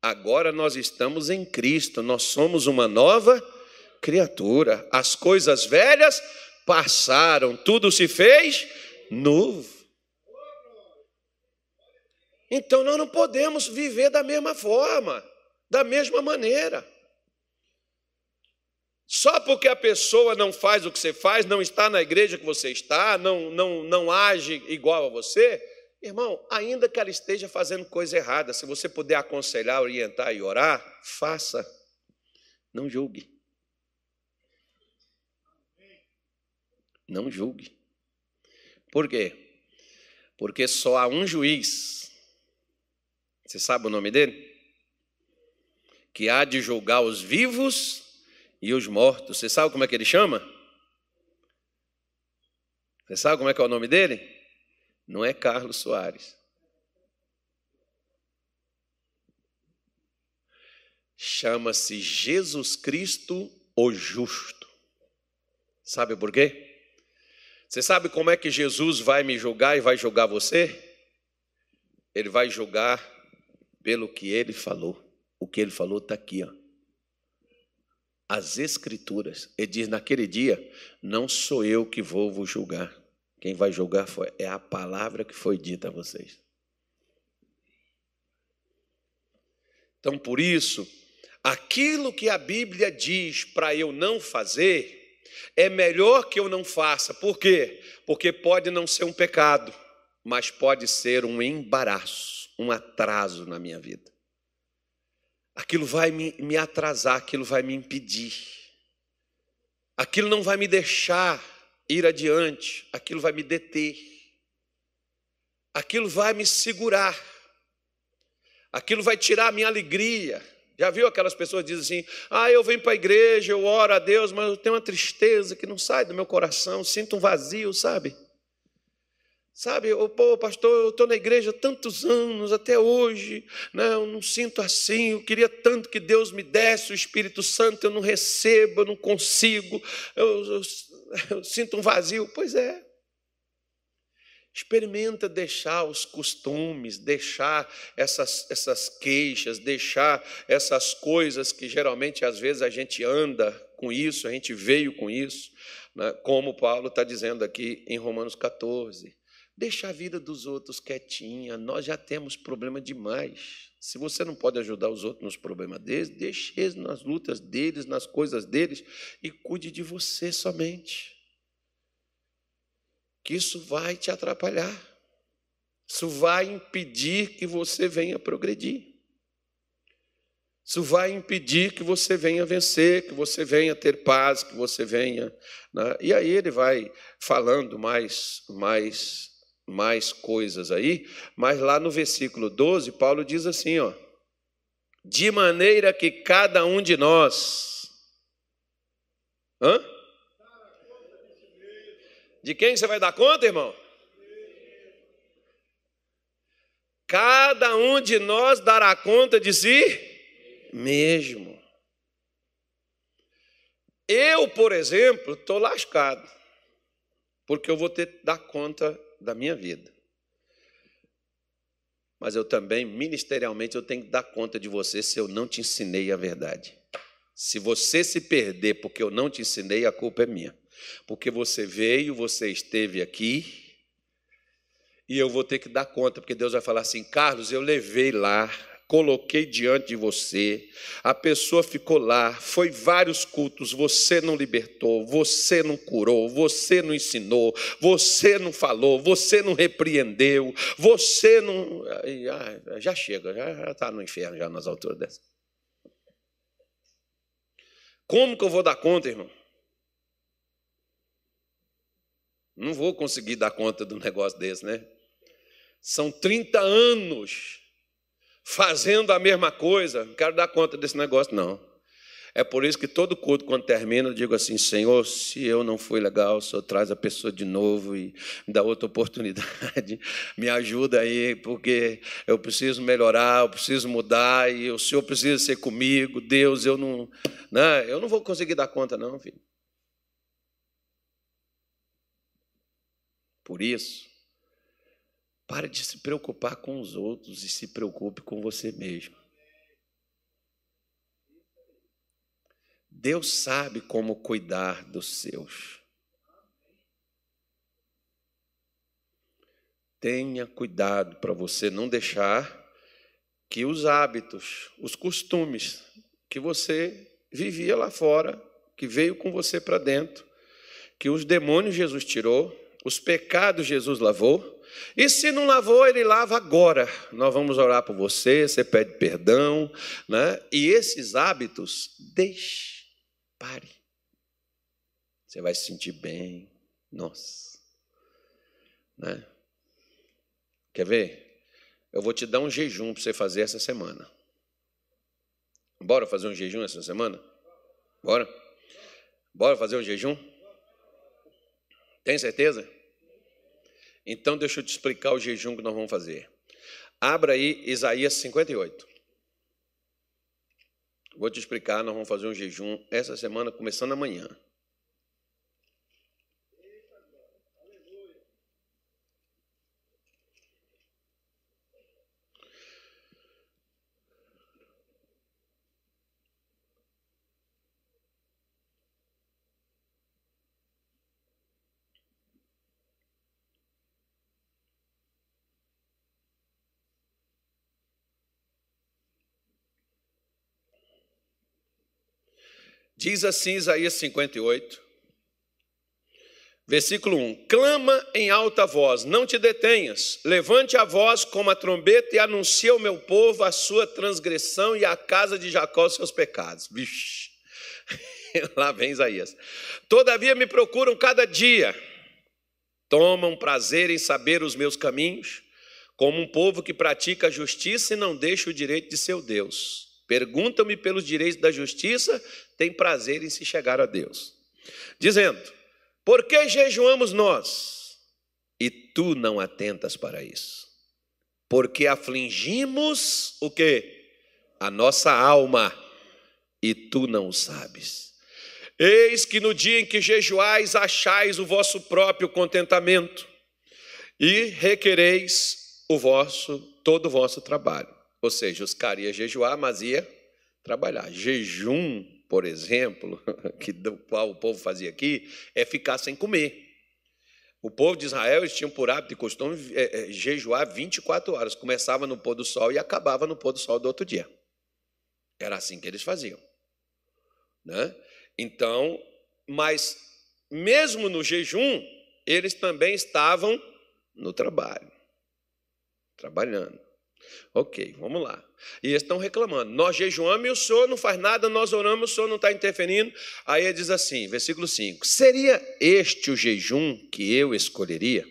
Agora nós estamos em Cristo, nós somos uma nova criatura. As coisas velhas passaram, tudo se fez novo. Então nós não podemos viver da mesma forma, da mesma maneira. Só porque a pessoa não faz o que você faz, não está na igreja que você está, não, não, não age igual a você, irmão, ainda que ela esteja fazendo coisa errada, se você puder aconselhar, orientar e orar, faça. Não julgue. Não julgue. Por quê? Porque só há um juiz você sabe o nome dele? Que há de julgar os vivos e os mortos. Você sabe como é que ele chama? Você sabe como é que é o nome dele? Não é Carlos Soares. Chama-se Jesus Cristo o Justo. Sabe por quê? Você sabe como é que Jesus vai me julgar e vai julgar você? Ele vai julgar pelo que ele falou. O que ele falou está aqui, ó. As Escrituras. Ele diz: naquele dia, não sou eu que vou vos julgar. Quem vai julgar foi, é a palavra que foi dita a vocês. Então, por isso, aquilo que a Bíblia diz para eu não fazer, é melhor que eu não faça. Por quê? Porque pode não ser um pecado, mas pode ser um embaraço um atraso na minha vida. Aquilo vai me, me atrasar, aquilo vai me impedir. Aquilo não vai me deixar ir adiante, aquilo vai me deter. Aquilo vai me segurar. Aquilo vai tirar a minha alegria. Já viu aquelas pessoas que dizem assim: ah, eu venho para a igreja, eu oro a Deus, mas eu tenho uma tristeza que não sai do meu coração, sinto um vazio, sabe? Sabe, oh, pô, pastor, eu estou na igreja tantos anos, até hoje, né, eu não sinto assim, eu queria tanto que Deus me desse o Espírito Santo, eu não recebo, eu não consigo, eu, eu, eu sinto um vazio. Pois é. Experimenta deixar os costumes, deixar essas, essas queixas, deixar essas coisas que geralmente às vezes a gente anda com isso, a gente veio com isso, né, como Paulo está dizendo aqui em Romanos 14. Deixa a vida dos outros quietinha, nós já temos problema demais. Se você não pode ajudar os outros nos problemas deles, deixe eles nas lutas deles, nas coisas deles e cuide de você somente. Que isso vai te atrapalhar. Isso vai impedir que você venha progredir. Isso vai impedir que você venha vencer, que você venha ter paz, que você venha. Né? E aí ele vai falando mais, mais mais coisas aí, mas lá no versículo 12, Paulo diz assim, ó: De maneira que cada um de nós Hã? De quem você vai dar conta, irmão? Cada um de nós dará conta de si mesmo. Eu, por exemplo, estou lascado, porque eu vou ter que dar conta da minha vida. Mas eu também, ministerialmente, eu tenho que dar conta de você se eu não te ensinei a verdade. Se você se perder porque eu não te ensinei, a culpa é minha. Porque você veio, você esteve aqui, e eu vou ter que dar conta, porque Deus vai falar assim: Carlos, eu levei lá, coloquei diante de você, a pessoa ficou lá, foi vários cultos, você não libertou, você não curou, você não ensinou, você não falou, você não repreendeu, você não. Já chega, já está no inferno já nas alturas dessa. Como que eu vou dar conta, irmão? Não vou conseguir dar conta de um negócio desse, né? São 30 anos fazendo a mesma coisa. Não quero dar conta desse negócio, não. É por isso que todo culto, quando termina, eu digo assim: Senhor, se eu não fui legal, o Senhor traz a pessoa de novo e me dá outra oportunidade. Me ajuda aí, porque eu preciso melhorar, eu preciso mudar e o Senhor precisa ser comigo. Deus, eu não, né, eu não vou conseguir dar conta, não, filho. Por isso, Pare de se preocupar com os outros e se preocupe com você mesmo. Deus sabe como cuidar dos seus. Tenha cuidado para você não deixar que os hábitos, os costumes que você vivia lá fora, que veio com você para dentro, que os demônios Jesus tirou, os pecados Jesus lavou, e se não lavou, ele lava agora. Nós vamos orar por você, você pede perdão, né? E esses hábitos, deixe, pare. Você vai se sentir bem. Nossa. Né? Quer ver? Eu vou te dar um jejum para você fazer essa semana. Bora fazer um jejum essa semana? Bora? Bora fazer um jejum? Tem certeza? Então, deixa eu te explicar o jejum que nós vamos fazer. Abra aí Isaías 58. Vou te explicar, nós vamos fazer um jejum essa semana, começando amanhã. Diz assim Isaías 58, versículo 1: Clama em alta voz, não te detenhas, levante a voz como a trombeta e anuncia ao meu povo a sua transgressão e à casa de Jacó os seus pecados. Vixe, lá vem Isaías. Todavia me procuram cada dia, tomam prazer em saber os meus caminhos, como um povo que pratica a justiça e não deixa o direito de seu Deus. Perguntam-me pelos direitos da justiça, tem prazer em se chegar a Deus. Dizendo: Por que jejuamos nós? E tu não atentas para isso. Porque afligimos o que? A nossa alma, e tu não o sabes. Eis que no dia em que jejuais, achais o vosso próprio contentamento, e requereis o vosso, todo o vosso trabalho. Ou seja, os caras iam jejuar, mas ia trabalhar. Jejum, por exemplo, que do qual o povo fazia aqui, é ficar sem comer. O povo de Israel eles tinham por hábito e costume é, é, jejuar 24 horas. Começava no pôr do sol e acabava no pôr do sol do outro dia. Era assim que eles faziam. Né? Então, mas mesmo no jejum, eles também estavam no trabalho, trabalhando. Ok, vamos lá. E eles estão reclamando. Nós jejuamos e o senhor não faz nada, nós oramos, o senhor não está interferindo. Aí ele diz assim, versículo 5: Seria este o jejum que eu escolheria?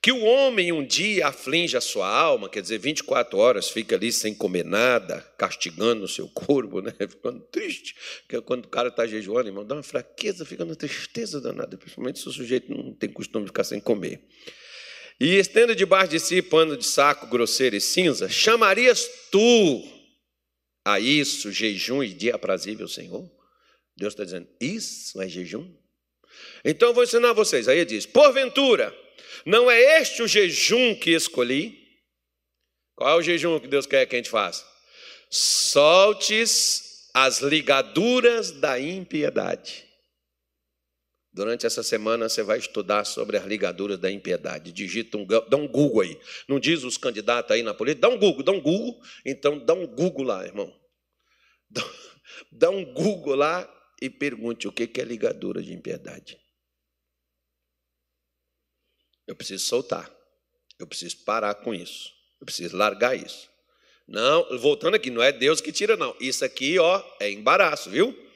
Que o homem um dia aflige a sua alma, quer dizer, 24 horas fica ali sem comer nada, castigando o seu corpo, né? ficando triste. Porque quando o cara está jejuando, irmão, dá uma fraqueza, fica uma tristeza danada, principalmente se o sujeito não tem costume de ficar sem comer. E estenda debaixo de si pano de saco grosseiro e cinza, chamarias tu a isso jejum e dia aprazível, Senhor? Deus está dizendo, isso é jejum? Então eu vou ensinar vocês. Aí ele diz: porventura, não é este o jejum que escolhi? Qual é o jejum que Deus quer que a gente faça? Soltes as ligaduras da impiedade. Durante essa semana você vai estudar sobre as ligaduras da impiedade. Digita um, dá um Google aí. Não diz os candidatos aí na política? Dá um Google, dá um Google. Então dá um Google lá, irmão. Dá, dá um Google lá e pergunte o que é ligadura de impiedade. Eu preciso soltar. Eu preciso parar com isso. Eu preciso largar isso. Não, voltando aqui, não é Deus que tira, não. Isso aqui, ó, é embaraço, viu?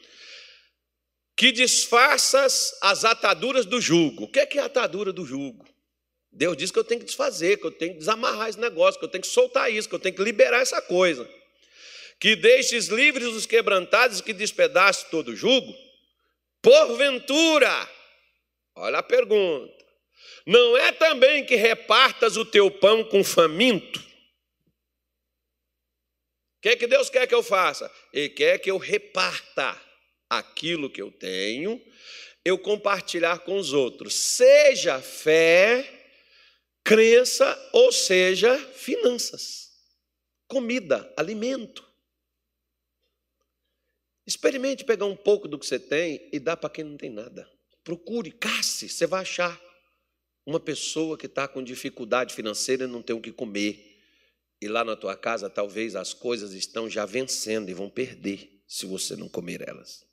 Que disfarças as ataduras do jugo. O que é, que é a atadura do jugo? Deus diz que eu tenho que desfazer, que eu tenho que desamarrar esse negócio, que eu tenho que soltar isso, que eu tenho que liberar essa coisa. Que deixes livres os quebrantados e que despedace todo o jugo. Porventura, olha a pergunta, não é também que repartas o teu pão com faminto? O que, é que Deus quer que eu faça? Ele quer que eu reparta aquilo que eu tenho, eu compartilhar com os outros, seja fé, crença ou seja finanças, comida, alimento. Experimente pegar um pouco do que você tem e dar para quem não tem nada. Procure, casse, você vai achar. Uma pessoa que está com dificuldade financeira e não tem o que comer. E lá na tua casa, talvez as coisas estão já vencendo e vão perder se você não comer elas.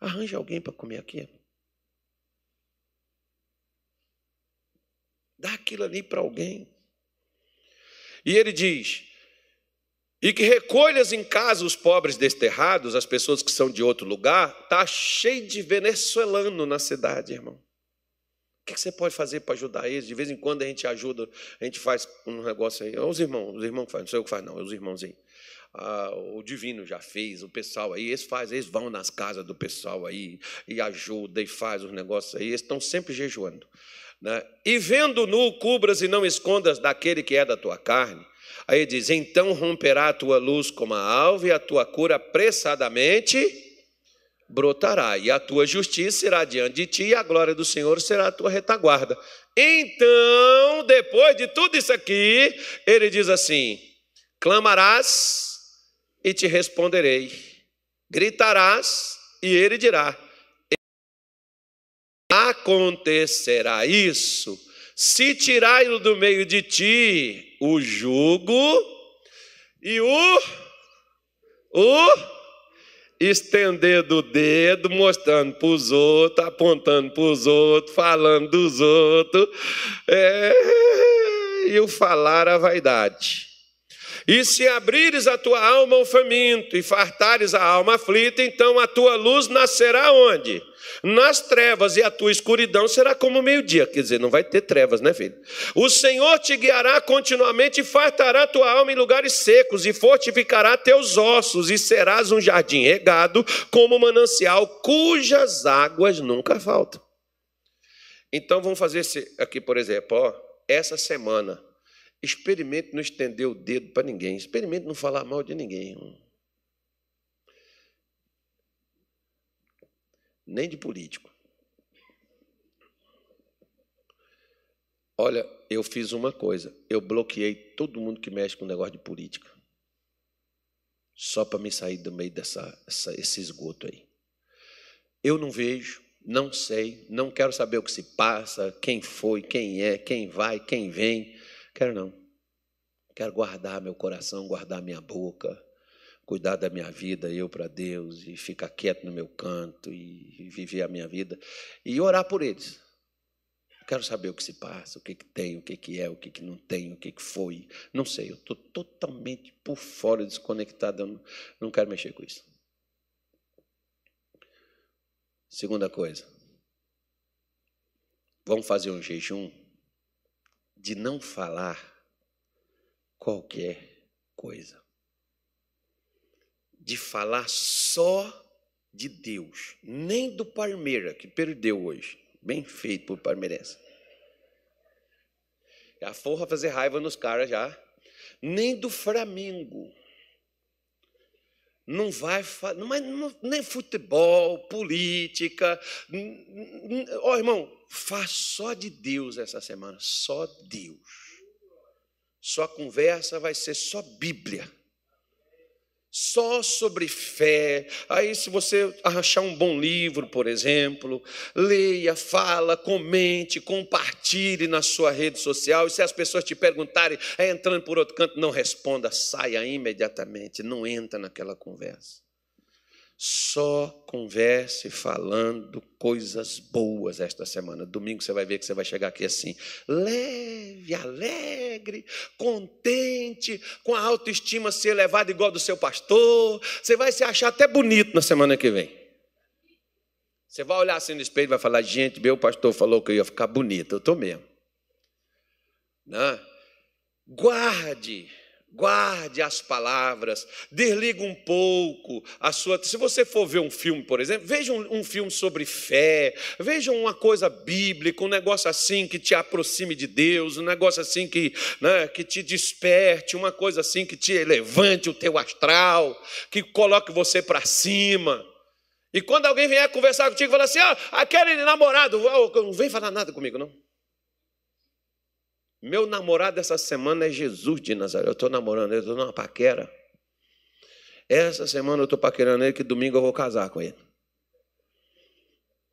Arranje alguém para comer aqui. Dá aquilo ali para alguém. E ele diz: e que recolhas em casa os pobres desterrados, as pessoas que são de outro lugar, está cheio de venezuelano na cidade, irmão. O que você pode fazer para ajudar eles? De vez em quando a gente ajuda, a gente faz um negócio aí. Os irmãos, os irmãos que fazem, não sou eu que faz, não, é os irmãos aí. Ah, o divino já fez, o pessoal aí, eles fazem, eles vão nas casas do pessoal aí e ajuda e faz os negócios aí, eles estão sempre jejuando. Né? E vendo nu, cubras e não escondas daquele que é da tua carne. Aí diz: então romperá a tua luz como a alva e a tua cura apressadamente brotará, e a tua justiça será diante de ti, e a glória do Senhor será a tua retaguarda. Então, depois de tudo isso aqui, ele diz assim: clamarás e te responderei, gritarás e ele dirá: acontecerá isso, se tirai do meio de ti o jugo e o o estendendo o dedo, mostrando para os outros, apontando para os outros, falando dos outros, é, e o falar a vaidade. E se abrires a tua alma ao faminto e fartares a alma aflita, então a tua luz nascerá onde? nas trevas, e a tua escuridão será como meio-dia. Quer dizer, não vai ter trevas, né, filho? O Senhor te guiará continuamente e fartará tua alma em lugares secos, e fortificará teus ossos, e serás um jardim regado, como manancial, cujas águas nunca faltam. Então vamos fazer esse aqui, por exemplo, ó, essa semana. Experimente não estender o dedo para ninguém. Experimente não falar mal de ninguém nem de político. Olha, eu fiz uma coisa, eu bloqueei todo mundo que mexe com negócio de política. Só para me sair do meio dessa essa, esse esgoto aí. Eu não vejo, não sei, não quero saber o que se passa, quem foi, quem é, quem vai, quem vem. Quero não. Quero guardar meu coração, guardar minha boca, cuidar da minha vida, eu para Deus, e ficar quieto no meu canto e viver a minha vida e orar por eles. Quero saber o que se passa, o que, que tem, o que, que é, o que, que não tem, o que, que foi. Não sei, eu estou totalmente por fora, desconectado, eu não, não quero mexer com isso. Segunda coisa, vamos fazer um jejum de não falar qualquer coisa de falar só de Deus, nem do Parmeira, que perdeu hoje. Bem feito por Parmeirense. A forra fazer raiva nos caras já. Nem do Flamengo. Não vai, mas nem futebol, política. Ó, oh, irmão, faz só de Deus essa semana, só Deus. Sua conversa vai ser só Bíblia só sobre fé. Aí, se você achar um bom livro, por exemplo, leia, fala, comente, compartilhe na sua rede social. E se as pessoas te perguntarem, é entrando por outro canto, não responda, saia imediatamente, não entra naquela conversa. Só converse falando coisas boas esta semana. Domingo você vai ver que você vai chegar aqui assim, leve, alegre, contente, com a autoestima ser elevada igual do seu pastor. Você vai se achar até bonito na semana que vem. Você vai olhar assim no espelho e vai falar: gente, meu pastor falou que eu ia ficar bonito. Eu estou mesmo. Não? Né? Guarde Guarde as palavras, desliga um pouco a sua. Se você for ver um filme, por exemplo, veja um, um, filme sobre fé, veja uma coisa bíblica, um negócio assim que te aproxime de Deus, um negócio assim que, né, que te desperte, uma coisa assim que te levante o teu astral, que coloque você para cima. E quando alguém vier conversar contigo, fala assim: ah, aquele namorado, não vem falar nada comigo, não. Meu namorado essa semana é Jesus de Nazaré. Eu estou namorando ele, estou numa paquera. Essa semana eu estou paquerando ele, que domingo eu vou casar com ele.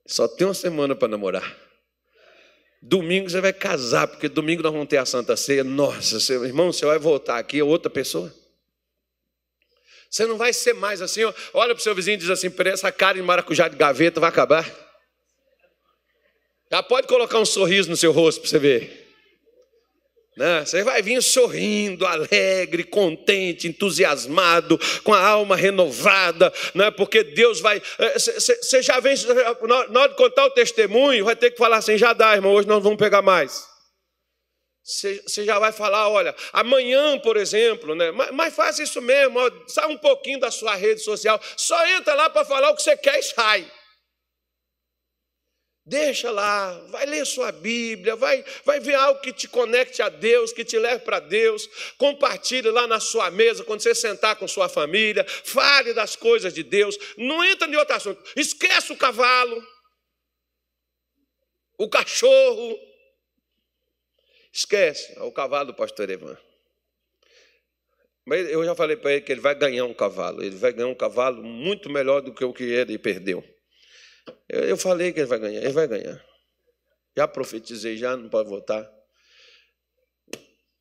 Só tem uma semana para namorar. Domingo você vai casar, porque domingo nós vamos ter a Santa Ceia. Nossa, seu irmão, você vai voltar aqui, é outra pessoa. Você não vai ser mais assim, ó. olha para o seu vizinho e diz assim: essa cara de maracujá de gaveta vai acabar. Já pode colocar um sorriso no seu rosto para você ver. Né? Você vai vir sorrindo, alegre, contente, entusiasmado, com a alma renovada, né? porque Deus vai. Você eh, já vem, na hora de contar o testemunho, vai ter que falar assim: já dá, irmão, hoje nós vamos pegar mais. Você já vai falar, olha, amanhã, por exemplo, né? mas, mas faz isso mesmo, ó, sai um pouquinho da sua rede social, só entra lá para falar o que você quer e sai. Deixa lá, vai ler sua Bíblia, vai, vai ver algo que te conecte a Deus, que te leve para Deus. Compartilhe lá na sua mesa, quando você sentar com sua família. Fale das coisas de Deus. Não entra em outro assunto. Esquece o cavalo, o cachorro. Esquece, é o cavalo do pastor Evan. Mas eu já falei para ele que ele vai ganhar um cavalo. Ele vai ganhar um cavalo muito melhor do que o que ele perdeu. Eu, eu falei que ele vai ganhar, ele vai ganhar. Já profetizei, já não pode voltar.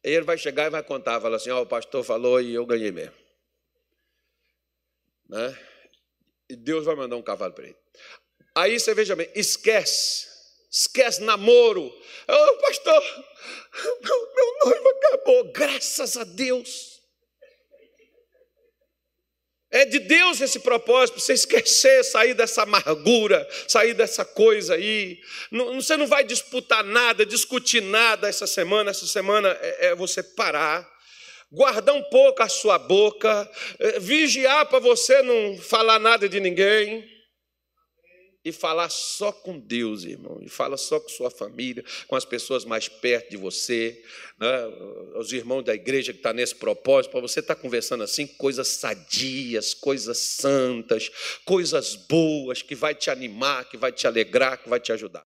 Ele vai chegar e vai contar, fala assim, ó, oh, o pastor falou e eu ganhei mesmo. Né? E Deus vai mandar um cavalo para ele. Aí você veja bem, esquece, esquece namoro. Ô oh, pastor, meu, meu noivo acabou, graças a Deus. É de Deus esse propósito, você esquecer, sair dessa amargura, sair dessa coisa aí. Não, você não vai disputar nada, discutir nada essa semana. Essa semana é, é você parar, guardar um pouco a sua boca, é, vigiar para você não falar nada de ninguém e falar só com Deus, irmão, e fala só com sua família, com as pessoas mais perto de você, né? os irmãos da igreja que estão tá nesse propósito, para você estar tá conversando assim, coisas sadias, coisas santas, coisas boas, que vai te animar, que vai te alegrar, que vai te ajudar.